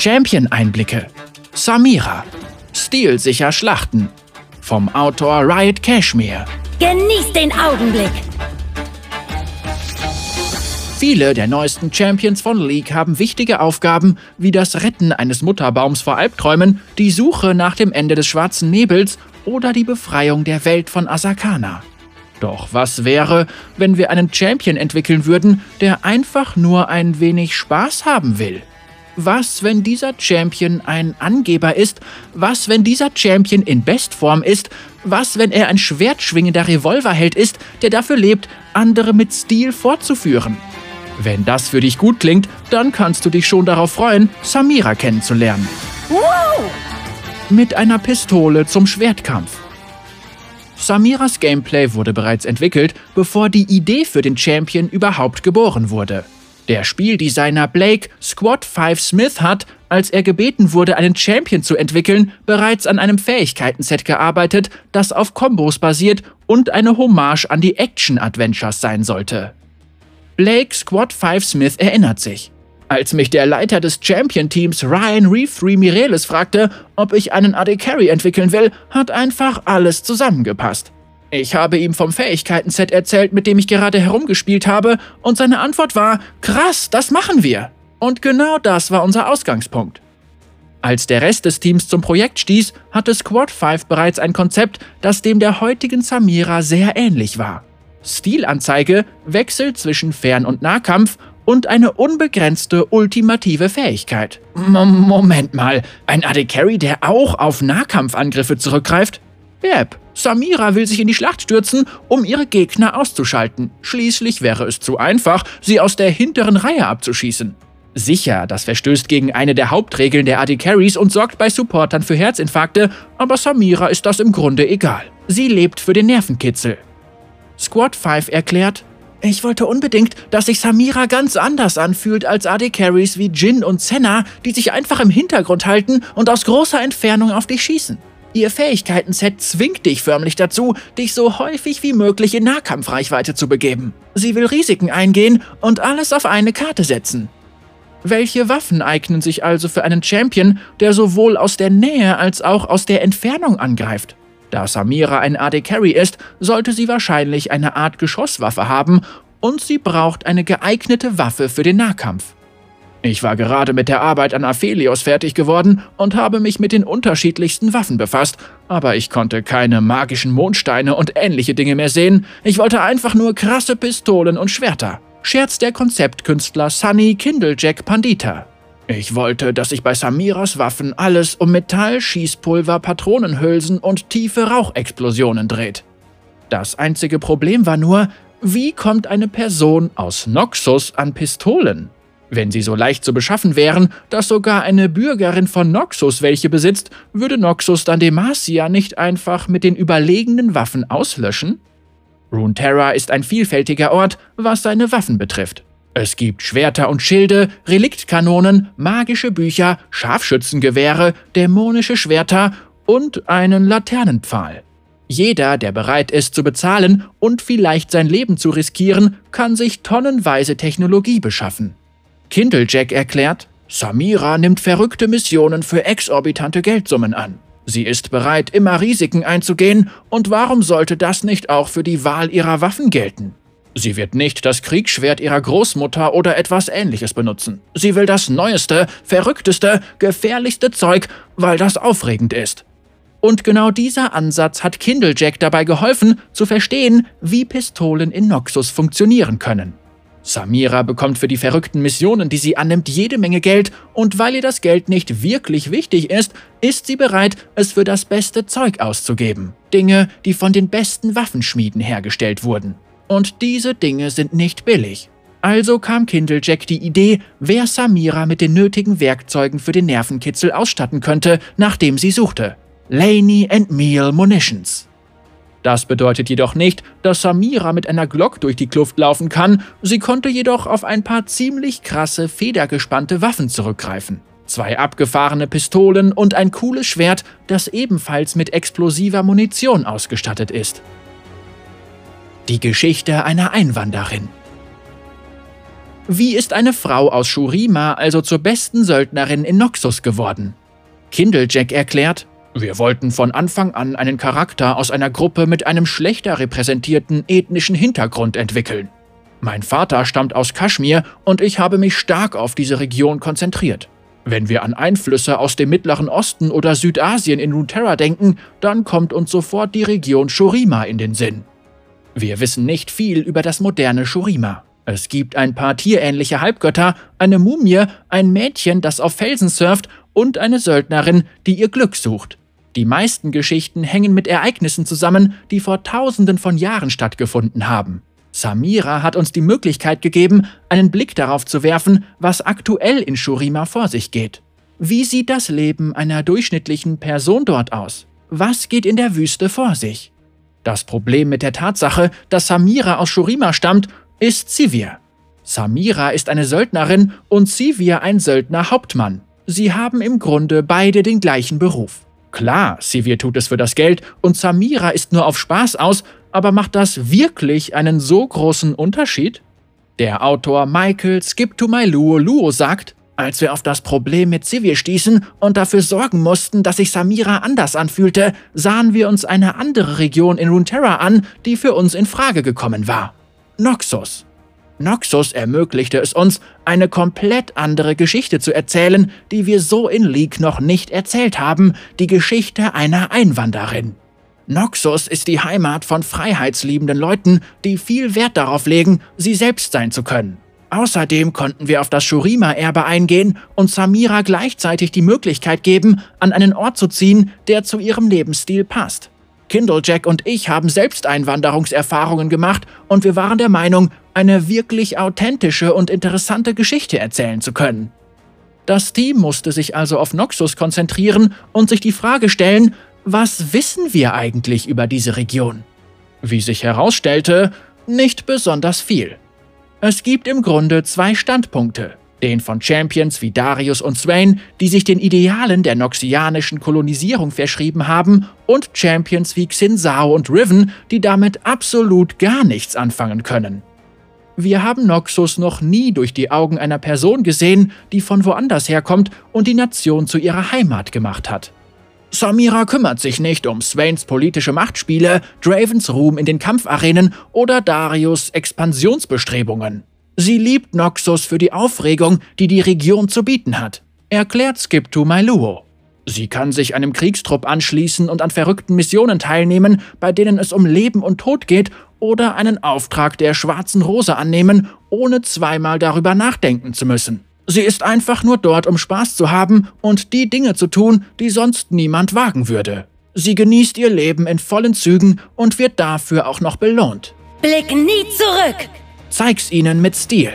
Champion-Einblicke. Samira. Stilsicher Schlachten. Vom Autor Riot Cashmere. Genieß den Augenblick. Viele der neuesten Champions von League haben wichtige Aufgaben wie das Retten eines Mutterbaums vor Albträumen, die Suche nach dem Ende des schwarzen Nebels oder die Befreiung der Welt von Asakana. Doch was wäre, wenn wir einen Champion entwickeln würden, der einfach nur ein wenig Spaß haben will? Was, wenn dieser Champion ein Angeber ist? Was, wenn dieser Champion in Bestform ist? Was, wenn er ein schwertschwingender Revolverheld ist, der dafür lebt, andere mit Stil fortzuführen? Wenn das für dich gut klingt, dann kannst du dich schon darauf freuen, Samira kennenzulernen. Wow! Mit einer Pistole zum Schwertkampf. Samiras Gameplay wurde bereits entwickelt, bevor die Idee für den Champion überhaupt geboren wurde. Der Spieldesigner Blake Squad 5 Smith hat, als er gebeten wurde, einen Champion zu entwickeln, bereits an einem Fähigkeitenset gearbeitet, das auf Kombos basiert und eine Hommage an die Action-Adventures sein sollte. Blake Squad 5 Smith erinnert sich. Als mich der Leiter des Champion-Teams Ryan Reeve Mireles fragte, ob ich einen AD Carry entwickeln will, hat einfach alles zusammengepasst. Ich habe ihm vom Fähigkeiten-Set erzählt, mit dem ich gerade herumgespielt habe, und seine Antwort war: Krass, das machen wir. Und genau das war unser Ausgangspunkt. Als der Rest des Teams zum Projekt stieß, hatte Squad 5 bereits ein Konzept, das dem der heutigen Samira sehr ähnlich war. Stilanzeige, Wechsel zwischen Fern- und Nahkampf und eine unbegrenzte ultimative Fähigkeit. M Moment mal, ein AD Carry, der auch auf Nahkampfangriffe zurückgreift? Yep, Samira will sich in die Schlacht stürzen, um ihre Gegner auszuschalten. Schließlich wäre es zu einfach, sie aus der hinteren Reihe abzuschießen. Sicher, das verstößt gegen eine der Hauptregeln der AD Carries und sorgt bei Supportern für Herzinfarkte, aber Samira ist das im Grunde egal. Sie lebt für den Nervenkitzel. Squad 5 erklärt, ich wollte unbedingt, dass sich Samira ganz anders anfühlt als AD Carries wie Jin und Senna, die sich einfach im Hintergrund halten und aus großer Entfernung auf dich schießen. Ihr Fähigkeiten-Set zwingt dich förmlich dazu, dich so häufig wie möglich in Nahkampfreichweite zu begeben. Sie will Risiken eingehen und alles auf eine Karte setzen. Welche Waffen eignen sich also für einen Champion, der sowohl aus der Nähe als auch aus der Entfernung angreift? Da Samira ein AD Carry ist, sollte sie wahrscheinlich eine Art Geschosswaffe haben und sie braucht eine geeignete Waffe für den Nahkampf. Ich war gerade mit der Arbeit an Aphelios fertig geworden und habe mich mit den unterschiedlichsten Waffen befasst, aber ich konnte keine magischen Mondsteine und ähnliche Dinge mehr sehen. Ich wollte einfach nur krasse Pistolen und Schwerter. Scherz der Konzeptkünstler Sunny Kindlejack Pandita. Ich wollte, dass sich bei Samiras Waffen alles um Metall, Schießpulver, Patronenhülsen und tiefe Rauchexplosionen dreht. Das einzige Problem war nur, wie kommt eine Person aus Noxus an Pistolen? Wenn sie so leicht zu beschaffen wären, dass sogar eine Bürgerin von Noxus welche besitzt, würde Noxus dann Demacia nicht einfach mit den überlegenen Waffen auslöschen? Runeterra ist ein vielfältiger Ort, was seine Waffen betrifft. Es gibt Schwerter und Schilde, Reliktkanonen, magische Bücher, Scharfschützengewehre, dämonische Schwerter und einen Laternenpfahl. Jeder, der bereit ist zu bezahlen und vielleicht sein Leben zu riskieren, kann sich tonnenweise Technologie beschaffen. Kindlejack erklärt, Samira nimmt verrückte Missionen für exorbitante Geldsummen an. Sie ist bereit, immer Risiken einzugehen, und warum sollte das nicht auch für die Wahl ihrer Waffen gelten? Sie wird nicht das Kriegsschwert ihrer Großmutter oder etwas ähnliches benutzen. Sie will das neueste, verrückteste, gefährlichste Zeug, weil das aufregend ist. Und genau dieser Ansatz hat Kindlejack dabei geholfen, zu verstehen, wie Pistolen in Noxus funktionieren können. Samira bekommt für die verrückten Missionen, die sie annimmt, jede Menge Geld und weil ihr das Geld nicht wirklich wichtig ist, ist sie bereit, es für das beste Zeug auszugeben. Dinge, die von den besten Waffenschmieden hergestellt wurden. Und diese Dinge sind nicht billig. Also kam Kindlejack die Idee, wer Samira mit den nötigen Werkzeugen für den Nervenkitzel ausstatten könnte, nachdem sie suchte. Laney and Meal Munitions. Das bedeutet jedoch nicht, dass Samira mit einer Glock durch die Kluft laufen kann, sie konnte jedoch auf ein paar ziemlich krasse, federgespannte Waffen zurückgreifen. Zwei abgefahrene Pistolen und ein cooles Schwert, das ebenfalls mit explosiver Munition ausgestattet ist. Die Geschichte einer Einwanderin Wie ist eine Frau aus Shurima also zur besten Söldnerin in Noxus geworden? Kindlejack erklärt, wir wollten von Anfang an einen Charakter aus einer Gruppe mit einem schlechter repräsentierten ethnischen Hintergrund entwickeln. Mein Vater stammt aus Kaschmir und ich habe mich stark auf diese Region konzentriert. Wenn wir an Einflüsse aus dem Mittleren Osten oder Südasien in Runeterra denken, dann kommt uns sofort die Region Shurima in den Sinn. Wir wissen nicht viel über das moderne Shurima. Es gibt ein paar tierähnliche Halbgötter, eine Mumie, ein Mädchen, das auf Felsen surft und eine Söldnerin, die ihr Glück sucht. Die meisten Geschichten hängen mit Ereignissen zusammen, die vor tausenden von Jahren stattgefunden haben. Samira hat uns die Möglichkeit gegeben, einen Blick darauf zu werfen, was aktuell in Shurima vor sich geht. Wie sieht das Leben einer durchschnittlichen Person dort aus? Was geht in der Wüste vor sich? Das Problem mit der Tatsache, dass Samira aus Shurima stammt, ist Sivir. Samira ist eine Söldnerin und Sivir ein Söldner-Hauptmann. Sie haben im Grunde beide den gleichen Beruf. Klar, Sivir tut es für das Geld und Samira ist nur auf Spaß aus, aber macht das wirklich einen so großen Unterschied? Der Autor Michael Skip to My Luo Luo sagt, als wir auf das Problem mit Sivir stießen und dafür sorgen mussten, dass sich Samira anders anfühlte, sahen wir uns eine andere Region in Runeterra an, die für uns in Frage gekommen war. Noxus. Noxus ermöglichte es uns, eine komplett andere Geschichte zu erzählen, die wir so in League noch nicht erzählt haben, die Geschichte einer Einwanderin. Noxus ist die Heimat von freiheitsliebenden Leuten, die viel Wert darauf legen, sie selbst sein zu können. Außerdem konnten wir auf das Shurima-Erbe eingehen und Samira gleichzeitig die Möglichkeit geben, an einen Ort zu ziehen, der zu ihrem Lebensstil passt. Kindlejack und ich haben selbst Einwanderungserfahrungen gemacht und wir waren der Meinung, eine wirklich authentische und interessante Geschichte erzählen zu können. Das Team musste sich also auf Noxus konzentrieren und sich die Frage stellen, was wissen wir eigentlich über diese Region? Wie sich herausstellte, nicht besonders viel. Es gibt im Grunde zwei Standpunkte den von Champions wie Darius und Swain, die sich den Idealen der noxianischen Kolonisierung verschrieben haben, und Champions wie Xinsao und Riven, die damit absolut gar nichts anfangen können. Wir haben Noxus noch nie durch die Augen einer Person gesehen, die von woanders herkommt und die Nation zu ihrer Heimat gemacht hat. Samira kümmert sich nicht um Swains politische Machtspiele, Dravens Ruhm in den Kampfarenen oder Darius Expansionsbestrebungen. Sie liebt Noxus für die Aufregung, die die Region zu bieten hat, erklärt Skip to Mailuo. Sie kann sich einem Kriegstrupp anschließen und an verrückten Missionen teilnehmen, bei denen es um Leben und Tod geht, oder einen Auftrag der Schwarzen Rose annehmen, ohne zweimal darüber nachdenken zu müssen. Sie ist einfach nur dort, um Spaß zu haben und die Dinge zu tun, die sonst niemand wagen würde. Sie genießt ihr Leben in vollen Zügen und wird dafür auch noch belohnt. Blick nie zurück! Zeig's ihnen mit Stil.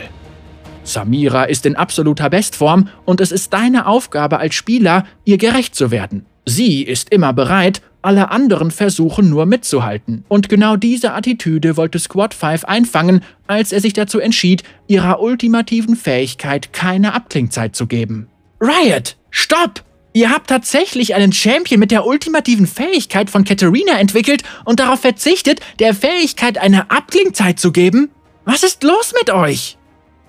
Samira ist in absoluter Bestform und es ist deine Aufgabe als Spieler, ihr gerecht zu werden. Sie ist immer bereit, alle anderen versuchen nur mitzuhalten. Und genau diese Attitüde wollte Squad 5 einfangen, als er sich dazu entschied, ihrer ultimativen Fähigkeit keine Abklingzeit zu geben. Riot! Stopp! Ihr habt tatsächlich einen Champion mit der ultimativen Fähigkeit von Katarina entwickelt und darauf verzichtet, der Fähigkeit eine Abklingzeit zu geben? Was ist los mit euch?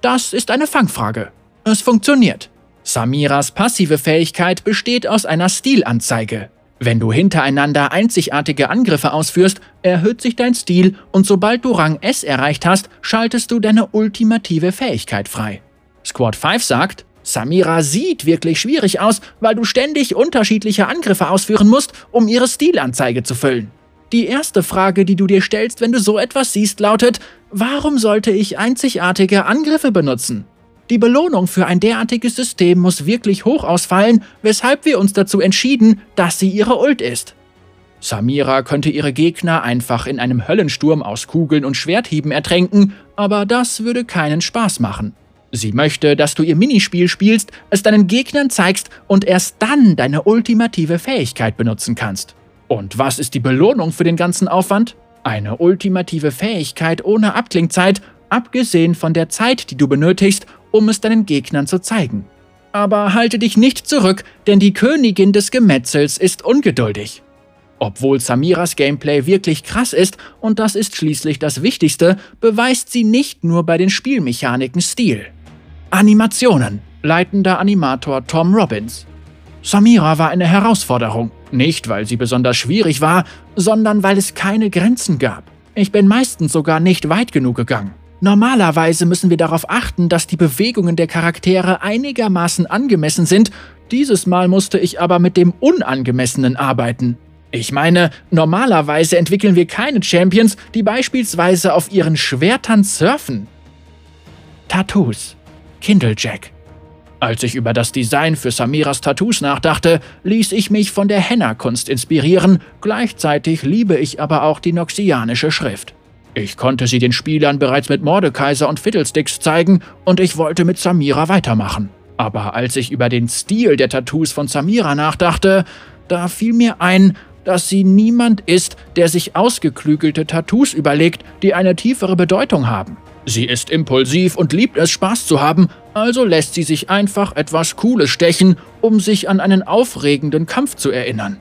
Das ist eine Fangfrage. Es funktioniert. Samiras passive Fähigkeit besteht aus einer Stilanzeige. Wenn du hintereinander einzigartige Angriffe ausführst, erhöht sich dein Stil und sobald du Rang S erreicht hast, schaltest du deine ultimative Fähigkeit frei. Squad 5 sagt, Samira sieht wirklich schwierig aus, weil du ständig unterschiedliche Angriffe ausführen musst, um ihre Stilanzeige zu füllen. Die erste Frage, die du dir stellst, wenn du so etwas siehst, lautet, warum sollte ich einzigartige Angriffe benutzen? Die Belohnung für ein derartiges System muss wirklich hoch ausfallen, weshalb wir uns dazu entschieden, dass sie ihre Ult ist. Samira könnte ihre Gegner einfach in einem Höllensturm aus Kugeln und Schwerthieben ertränken, aber das würde keinen Spaß machen. Sie möchte, dass du ihr Minispiel spielst, es deinen Gegnern zeigst und erst dann deine ultimative Fähigkeit benutzen kannst. Und was ist die Belohnung für den ganzen Aufwand? Eine ultimative Fähigkeit ohne Abklingzeit, abgesehen von der Zeit, die du benötigst, um es deinen Gegnern zu zeigen. Aber halte dich nicht zurück, denn die Königin des Gemetzels ist ungeduldig. Obwohl Samiras Gameplay wirklich krass ist, und das ist schließlich das Wichtigste, beweist sie nicht nur bei den Spielmechaniken Stil. Animationen. Leitender Animator Tom Robbins. Samira war eine Herausforderung. Nicht, weil sie besonders schwierig war, sondern weil es keine Grenzen gab. Ich bin meistens sogar nicht weit genug gegangen. Normalerweise müssen wir darauf achten, dass die Bewegungen der Charaktere einigermaßen angemessen sind, dieses Mal musste ich aber mit dem Unangemessenen arbeiten. Ich meine, normalerweise entwickeln wir keine Champions, die beispielsweise auf ihren Schwertern surfen. Tattoos. Kindlejack. Als ich über das Design für Samiras Tattoos nachdachte, ließ ich mich von der Henna-Kunst inspirieren, gleichzeitig liebe ich aber auch die noxianische Schrift. Ich konnte sie den Spielern bereits mit Mordekaiser und Fiddlesticks zeigen und ich wollte mit Samira weitermachen. Aber als ich über den Stil der Tattoos von Samira nachdachte, da fiel mir ein, dass sie niemand ist, der sich ausgeklügelte Tattoos überlegt, die eine tiefere Bedeutung haben. Sie ist impulsiv und liebt es, Spaß zu haben, also lässt sie sich einfach etwas Cooles stechen, um sich an einen aufregenden Kampf zu erinnern.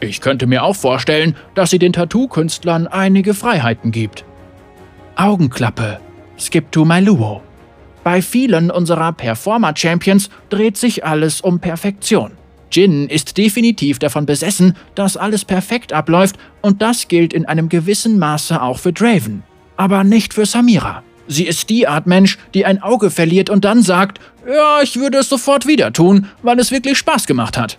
Ich könnte mir auch vorstellen, dass sie den Tattoo-Künstlern einige Freiheiten gibt. Augenklappe. Skip to my Luo. Bei vielen unserer Performer-Champions dreht sich alles um Perfektion. Jin ist definitiv davon besessen, dass alles perfekt abläuft und das gilt in einem gewissen Maße auch für Draven. Aber nicht für Samira. Sie ist die Art Mensch, die ein Auge verliert und dann sagt, ja, ich würde es sofort wieder tun, weil es wirklich Spaß gemacht hat.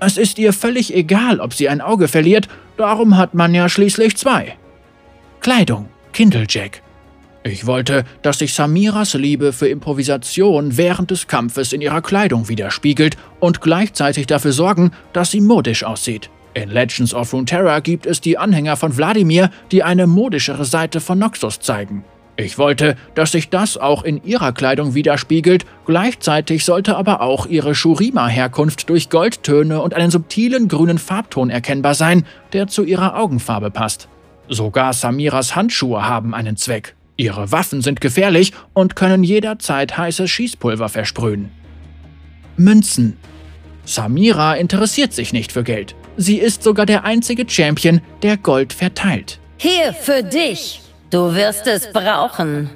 Es ist ihr völlig egal, ob sie ein Auge verliert, darum hat man ja schließlich zwei. Kleidung, Kindlejack. Ich wollte, dass sich Samiras Liebe für Improvisation während des Kampfes in ihrer Kleidung widerspiegelt und gleichzeitig dafür sorgen, dass sie modisch aussieht. In Legends of Runeterra gibt es die Anhänger von Wladimir, die eine modischere Seite von Noxus zeigen. Ich wollte, dass sich das auch in ihrer Kleidung widerspiegelt, gleichzeitig sollte aber auch ihre Shurima-Herkunft durch Goldtöne und einen subtilen grünen Farbton erkennbar sein, der zu ihrer Augenfarbe passt. Sogar Samiras Handschuhe haben einen Zweck. Ihre Waffen sind gefährlich und können jederzeit heißes Schießpulver versprühen. Münzen. Samira interessiert sich nicht für Geld. Sie ist sogar der einzige Champion, der Gold verteilt. Hier für dich. Du wirst es brauchen.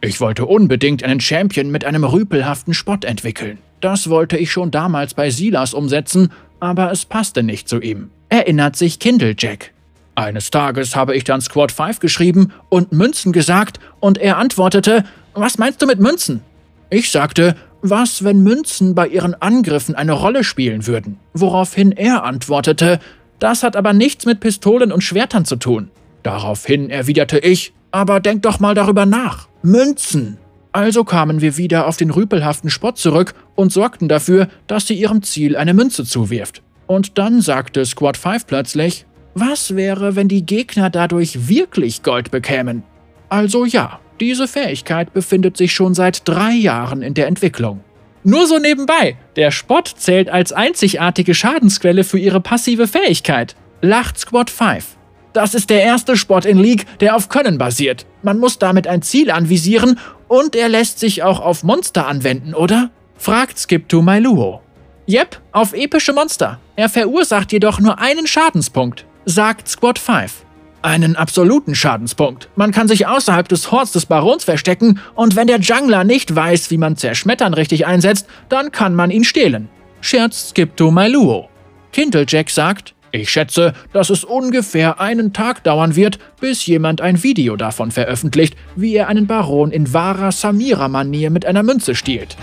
Ich wollte unbedingt einen Champion mit einem rüpelhaften Spott entwickeln. Das wollte ich schon damals bei Silas umsetzen, aber es passte nicht zu ihm. Erinnert sich Kindlejack. Eines Tages habe ich dann Squad 5 geschrieben und Münzen gesagt und er antwortete, was meinst du mit Münzen? Ich sagte, was, wenn Münzen bei ihren Angriffen eine Rolle spielen würden? Woraufhin er antwortete, das hat aber nichts mit Pistolen und Schwertern zu tun. Daraufhin erwiderte ich, aber denk doch mal darüber nach. Münzen! Also kamen wir wieder auf den rüpelhaften Spott zurück und sorgten dafür, dass sie ihrem Ziel eine Münze zuwirft. Und dann sagte Squad 5 plötzlich, was wäre, wenn die Gegner dadurch wirklich Gold bekämen? Also ja, diese Fähigkeit befindet sich schon seit drei Jahren in der Entwicklung. Nur so nebenbei, der Spott zählt als einzigartige Schadensquelle für ihre passive Fähigkeit. Lacht Squad 5. Das ist der erste Sport in League, der auf Können basiert. Man muss damit ein Ziel anvisieren und er lässt sich auch auf Monster anwenden, oder? Fragt Skip to My Luo. Yep, auf epische Monster. Er verursacht jedoch nur einen Schadenspunkt, sagt Squad 5. Einen absoluten Schadenspunkt. Man kann sich außerhalb des Horts des Barons verstecken und wenn der Jungler nicht weiß, wie man Zerschmettern richtig einsetzt, dann kann man ihn stehlen. Scherzt Skip to My Luo. Kindlejack sagt, ich schätze, dass es ungefähr einen Tag dauern wird, bis jemand ein Video davon veröffentlicht, wie er einen Baron in wahrer Samira-Manier mit einer Münze stiehlt.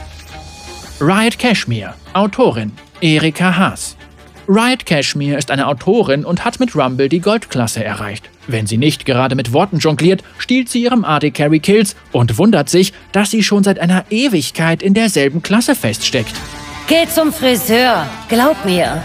Riot Cashmere, Autorin Erika Haas. Riot Cashmere ist eine Autorin und hat mit Rumble die Goldklasse erreicht. Wenn sie nicht gerade mit Worten jongliert, stiehlt sie ihrem AD Carry Kills und wundert sich, dass sie schon seit einer Ewigkeit in derselben Klasse feststeckt. Geh zum Friseur, glaub mir.